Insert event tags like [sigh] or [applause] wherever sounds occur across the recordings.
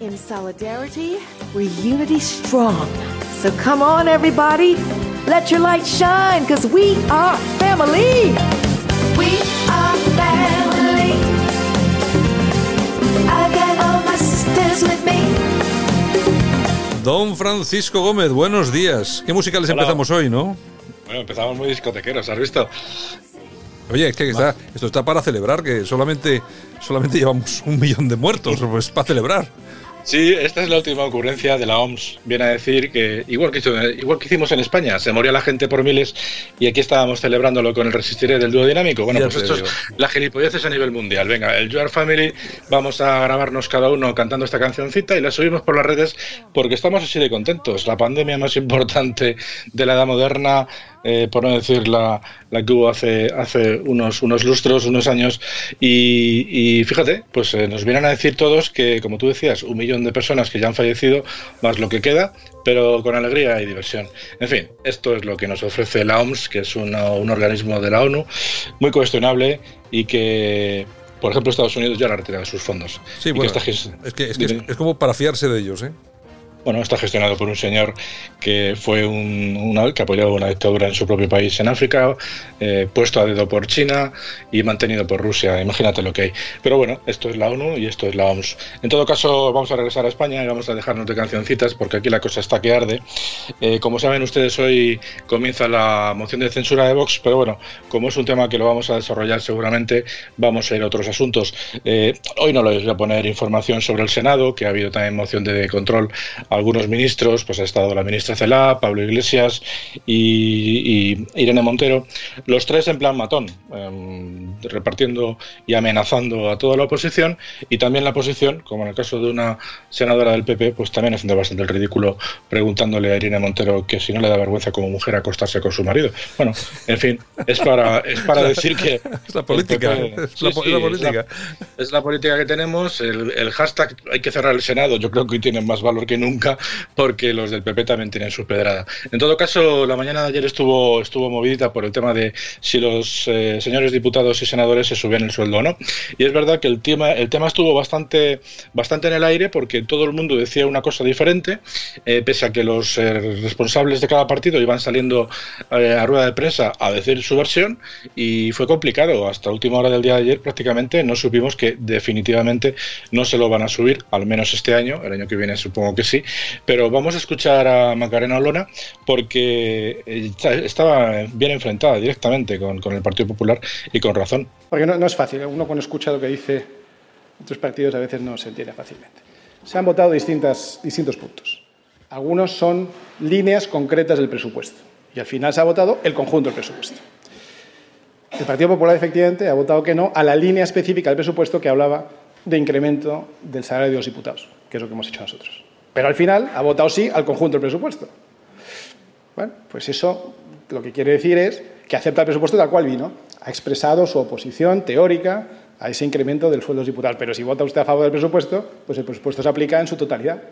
In solidarity, we're unity strong. So come on, everybody, let your light shine, because we are family. We are family. I got all my sisters with me. Don Francisco Gómez, buenos días. ¿Qué música les Hola. empezamos hoy, no? Bueno, empezamos muy discotequeros, ¿has visto? Oye, es que está- esto está para celebrar, que solamente, solamente llevamos un millón de muertos, pues para celebrar. Sí, esta es la última ocurrencia de la OMS. Viene a decir que, igual que, hizo- igual que hicimos en España, se moría la gente por miles y aquí estábamos celebrándolo con el Resistiré del dúo dinámico. Bueno, Ya pues esto digo. es la gilipolleces a nivel mundial. Venga, el You Are Family, vamos a grabarnos cada uno cantando esta cancioncita y la subimos por las redes porque estamos así de contentos. La pandemia más importante de la edad moderna, eh, por no decir la, la que hubo hace, hace unos, unos lustros, unos años. Y, y fíjate, pues eh, nos vienen a decir todos que, como tú decías, un millón de personas que ya han fallecido, más lo que queda, pero con alegría y diversión. En fin, esto es lo que nos ofrece la OMS, que es una- un organismo de la ONU muy cuestionable y que, por ejemplo, Estados Unidos ya la ha retirado de sus fondos. Sí, que bueno, es que, es, que es, Dime. es como para fiarse de ellos, ¿eh? Bueno, está gestionado por un señor que fue un, que apoyó una dictadura en su propio país en África, eh, puesto a dedo por China y mantenido por Rusia. Imagínate lo que hay. Pero bueno, esto es la ONU y esto es la OMS. En todo caso, vamos a regresar a España y vamos a dejarnos de cancioncitas porque aquí la cosa está que arde. Eh, como saben ustedes, hoy comienza la moción de censura de Vox, pero bueno, como es un tema que lo vamos a desarrollar seguramente, vamos a ir a otros asuntos. Eh, hoy no les voy a poner información sobre el Senado, que ha habido también moción de control algunos ministros, pues ha estado la ministra Celá, Pablo Iglesias y, y Irene Montero, los tres en plan matón, em, repartiendo y amenazando a toda la oposición y también la oposición, como en el caso de una senadora del PP, pues también haciendo bastante el ridículo preguntándole a Irene Montero que si no le da vergüenza como mujer acostarse con su marido. Bueno, en fin, es para, es para [laughs] decir que... Es la política, PP es la, sí, política. es la política que tenemos. El, el hashtag hay que cerrar el Senado. Yo creo que hoy tiene más valor que nunca porque los del PP también tienen su pedrada. En todo caso, la mañana de ayer estuvo, estuvo movidita por el tema de si los eh, señores diputados y senadores se subían el sueldo o no. Y es verdad que el tema, el tema estuvo bastante, bastante en el aire porque todo el mundo decía una cosa diferente, eh, pese a que los eh, responsables de cada partido iban saliendo a rueda de prensa a decir su versión y fue complicado. Hasta última hora del día de ayer prácticamente no supimos que definitivamente no se lo van a subir, al menos este año, el año que viene supongo que sí, pero vamos a escuchar a Macarena Olona porque eh, estaba bien enfrentada directamente con, el Partido Popular y con razón. Porque no, no es fácil. Uno cuando escucha lo que dice otros partidos a veces no se entiende fácilmente. Se han votado distintas, distintos puntos. Algunos son líneas concretas del presupuesto. Y al final se ha votado el conjunto del presupuesto. El Partido Popular efectivamente ha votado que no a la línea específica del presupuesto que hablaba de incremento del salario de los diputados, que es lo que hemos hecho nosotros. Pero al final ha votado sí al conjunto del presupuesto. Bueno, pues eso lo que quiere decir es que acepta el presupuesto tal cual vino. Ha expresado su oposición teórica a ese incremento del sueldo diputado. Pero si vota usted a favor del presupuesto, pues el presupuesto se aplica en su totalidad.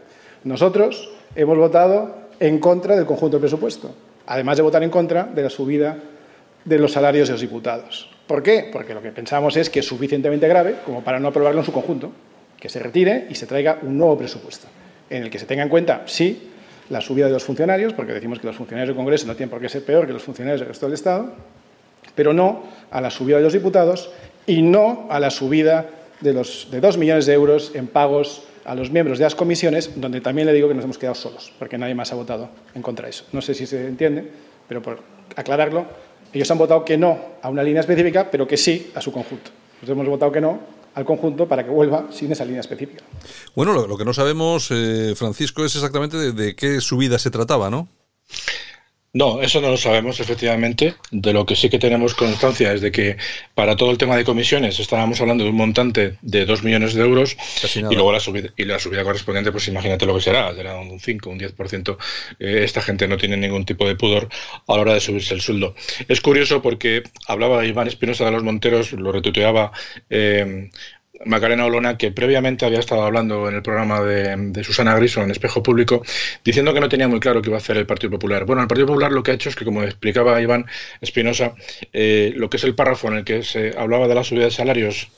Nosotros hemos votado en contra del conjunto del presupuesto, además de votar en contra de la subida de los salarios de los diputados. ¿Por qué? Porque lo que pensamos es que es suficientemente grave como para no aprobarlo en su conjunto, que se retire y se traiga un nuevo presupuesto, en el que se tenga en cuenta, sí, la subida de los funcionarios, porque decimos que los funcionarios del Congreso no tienen por qué ser peor que los funcionarios del resto del Estado, pero no a la subida de los diputados y no a la subida de, los, de dos millones de euros en pagos a los miembros de las comisiones, donde también le digo que nos hemos quedado solos, porque nadie más ha votado en contra de eso. No sé si se entiende, pero por aclararlo, ellos han votado que no a una línea específica, pero que sí a su conjunto. Nosotros hemos votado que no al conjunto para que vuelva sin esa línea específica. Bueno, lo, que no sabemos, eh, Francisco, es exactamente de, de qué subida se trataba, ¿no? No, eso no lo sabemos efectivamente. De lo que sí que tenemos constancia es de que para todo el tema de comisiones estábamos hablando de un montante de 2 millones de euros y luego la subida, y la subida correspondiente, pues imagínate lo que será, será un 5, un 10%. Eh, esta gente no tiene ningún tipo de pudor a la hora de subirse el sueldo. Es curioso porque hablaba Iván Espinosa de los Monteros, lo retuiteaba. eh, Macarena Olona, que previamente había estado hablando en el programa de, Susana Griso en Espejo Público, diciendo que no tenía muy claro qué iba a hacer el Partido Popular. Bueno, el Partido Popular lo que ha hecho es que, como explicaba Iván Espinosa, eh, lo que es el párrafo en el que se hablaba de la subida de salarios,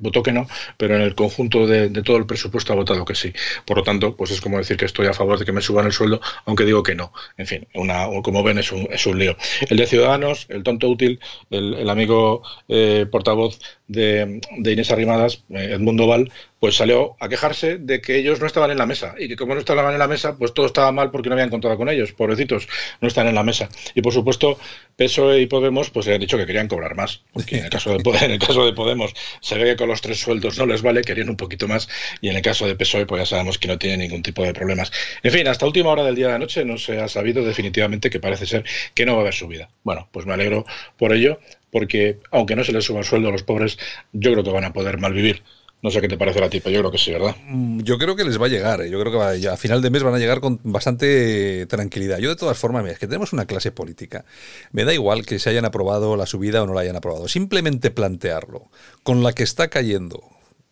votó que no, pero en el conjunto de, todo el presupuesto ha votado que sí. Por lo tanto, pues es como decir que estoy a favor de que me suban el sueldo, aunque digo que no. En fin, una, como ven, es un, es un lío. El de Ciudadanos, el tonto útil, el, amigo eh, portavoz de, de Inés Arrimadas, Edmundo Val, pues salió a quejarse de que ellos no estaban en la mesa y que como no estaban en la mesa, pues todo estaba mal porque no habían contado con ellos, pobrecitos, no están en la mesa. Y por supuesto, PSOE y Podemos pues han dicho que querían cobrar más, porque en el caso de, en el caso de Podemos se ve que con los tres sueldos no les vale, querían un poquito más y en el caso de PSOE pues ya sabemos que no tiene ningún tipo de problemas. En fin, hasta última hora del día de la noche no se ha sabido definitivamente que parece ser que no va a haber subida. Bueno, pues me alegro por ello, porque aunque no se les suba el sueldo a los pobres, yo creo que van a poder malvivir. No sé qué te parece la tipa, yo creo que sí, ¿verdad? Mm, yo creo que les va a llegar, ¿eh? yo creo que a final de mes van a llegar con bastante tranquilidad. Yo de todas formas, es que tenemos una clase política. Me da igual que se hayan aprobado la subida o no la hayan aprobado. Simplemente plantearlo, con la que está cayendo,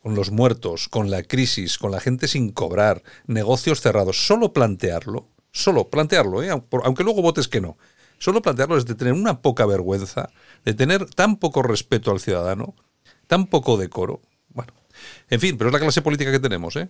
con los muertos, con la crisis, con la gente sin cobrar, negocios cerrados, solo plantearlo, solo plantearlo, ¿eh? aunque luego votes que no, solo plantearlo es de tener una poca vergüenza, de tener tan poco respeto al ciudadano, tan poco decoro. Bueno, en fin, pero es la clase política que tenemos, ¿eh?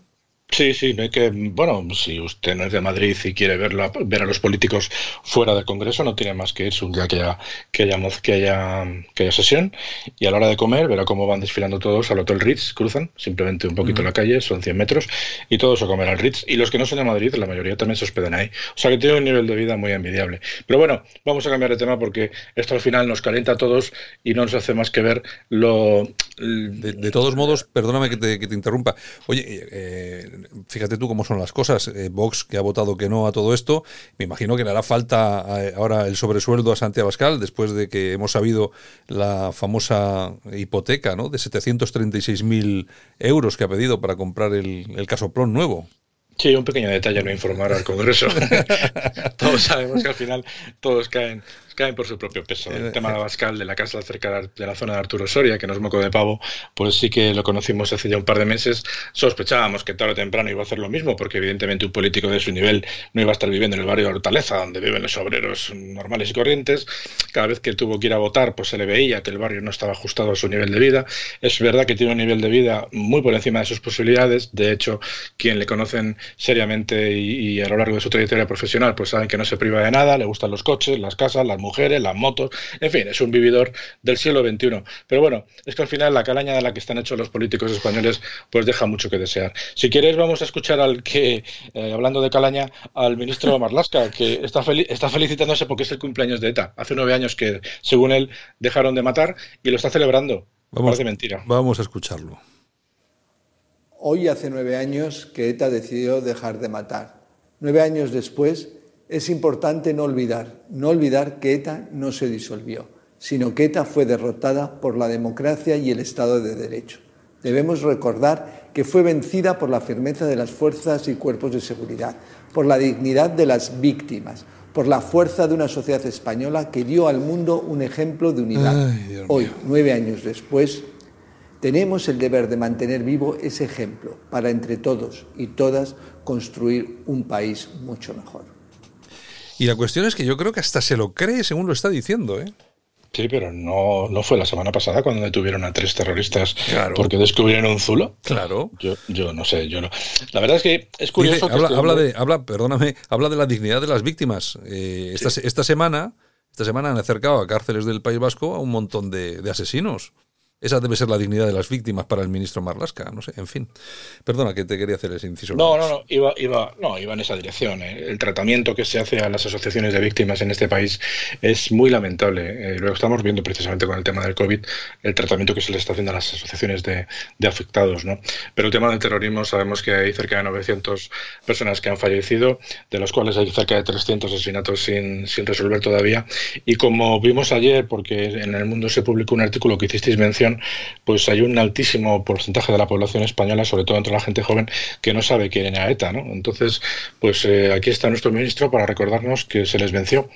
Sí, sí, que, bueno, si usted no es de Madrid y quiere verlo, ver a los políticos fuera del Congreso, no tiene más que irse un día que haya, que haya, que haya, que haya sesión y a la hora de comer verá cómo van desfilando todos al Hotel Ritz, cruzan simplemente un poquito la calle, son 100 metros y todos a comer al Ritz. Y los que no son de Madrid, la mayoría también se hospedan ahí. O sea que tiene un nivel de vida muy envidiable. Pero bueno, vamos a cambiar de tema porque esto al final nos calienta a todos y no nos hace más que ver lo... De, todos modos, perdóname que te, que te interrumpa. Oye, eh, fíjate tú cómo son las cosas. Eh, Vox, que ha votado que no a todo esto, me imagino que le hará falta eh, ahora el sobresueldo a Santiago Abascal, después de que hemos sabido la famosa hipoteca ¿no? de 736.000 euros que ha pedido para comprar el, el casoplón nuevo. Sí, un pequeño detalle no informar al Congreso. [laughs] [laughs] todos sabemos que al final todos caen caen por su propio peso. El eh, tema de Abascal, de la casa cerca de la zona de Arturo Soria, que no es moco de pavo, pues sí que lo conocimos hace ya un par de meses. Sospechábamos que tarde o temprano iba a hacer lo mismo, porque evidentemente un político de su nivel no iba a estar viviendo en el barrio de Hortaleza, donde viven los obreros normales y corrientes. Cada vez que tuvo que ir a votar, pues se le veía que el barrio no estaba ajustado a su nivel de vida. Es verdad que tiene un nivel de vida muy por encima de sus posibilidades. De hecho, quien le conocen seriamente y, y a lo largo de su trayectoria profesional, pues saben que no se priva de nada, le gustan los coches, las casas, las mujeres, las motos, en fin, es un vividor del siglo XXI. Pero bueno, es que al final la calaña de la que están hechos los políticos españoles pues deja mucho que desear. Si quieres vamos a escuchar al que, eh, hablando de calaña, al ministro Marlasca, que está, está felicitándose porque es el cumpleaños de ETA. Hace nueve años que, según él, dejaron de matar y lo está celebrando. Vamos, de mentira. Vamos a escucharlo. Hoy hace nueve años que ETA decidió dejar de matar. Nueve años después, es importante no olvidar, no olvidar que ETA no se disolvió, sino que ETA fue derrotada por la democracia y el Estado de Derecho. Debemos recordar que fue vencida por la firmeza de las fuerzas y cuerpos de seguridad, por la dignidad de las víctimas, por la fuerza de una sociedad española que dio al mundo un ejemplo de unidad. Hoy, nueve años después, tenemos el deber de mantener vivo ese ejemplo para entre todos y todas construir un país mucho mejor. Y la cuestión es que yo creo que hasta se lo cree según lo está diciendo, ¿eh? Sí, pero no, no fue la semana pasada cuando detuvieron a tres terroristas porque descubrieron un zulo. Claro. Yo, yo no sé, yo no. La verdad es que es curioso. habla, habla, de, habla, perdóname, habla de la dignidad de las víctimas. Eh, esta, esta, semana, esta semana han acercado a cárceles del País Vasco a un montón de, de asesinos. Esa debe ser la dignidad de las víctimas para el ministro Marlasca, no sé, en fin. Perdona que te quería hacer ese inciso. No, no, no, iba, iba, no, iba en esa dirección. ¿eh? El tratamiento que se hace a las asociaciones de víctimas en este país es muy lamentable. Eh, lo estamos viendo precisamente con el tema del COVID, el tratamiento que se le está haciendo a las asociaciones de, afectados, ¿no? Pero el tema del terrorismo sabemos que hay cerca de 900 personas que han fallecido, de los cuales hay cerca de 300 asesinatos sin, sin resolver todavía. Y como vimos ayer, porque en el mundo se publicó un artículo que hicisteis mención, pues hay un altísimo porcentaje de la población española, sobre todo entre la gente joven, que no sabe quién era ETA, ¿no? Entonces, pues eh, aquí está nuestro ministro para recordarnos que se les venció.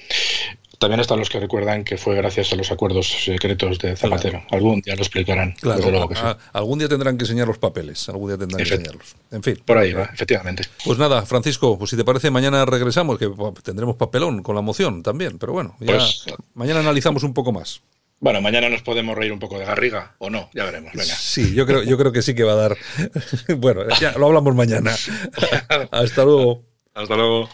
También están los que recuerdan que fue gracias a los acuerdos secretos de Zapatero. Algún día lo explicarán. Claro, algún día tendrán que enseñar los papeles, algún día tendrán que enseñarlos. En fin. Por ahí va, efectivamente. Pues nada, Francisco, pues si te parece, mañana regresamos, que tendremos papelón con la moción también, pero bueno, ya pues, mañana analizamos un poco más. Bueno, mañana nos podemos reír un poco de Garriga o no, ya veremos. Venga. Sí, yo creo, yo creo que sí que va a dar. [laughs] bueno, ya lo hablamos mañana. [laughs] Hasta luego. Hasta luego.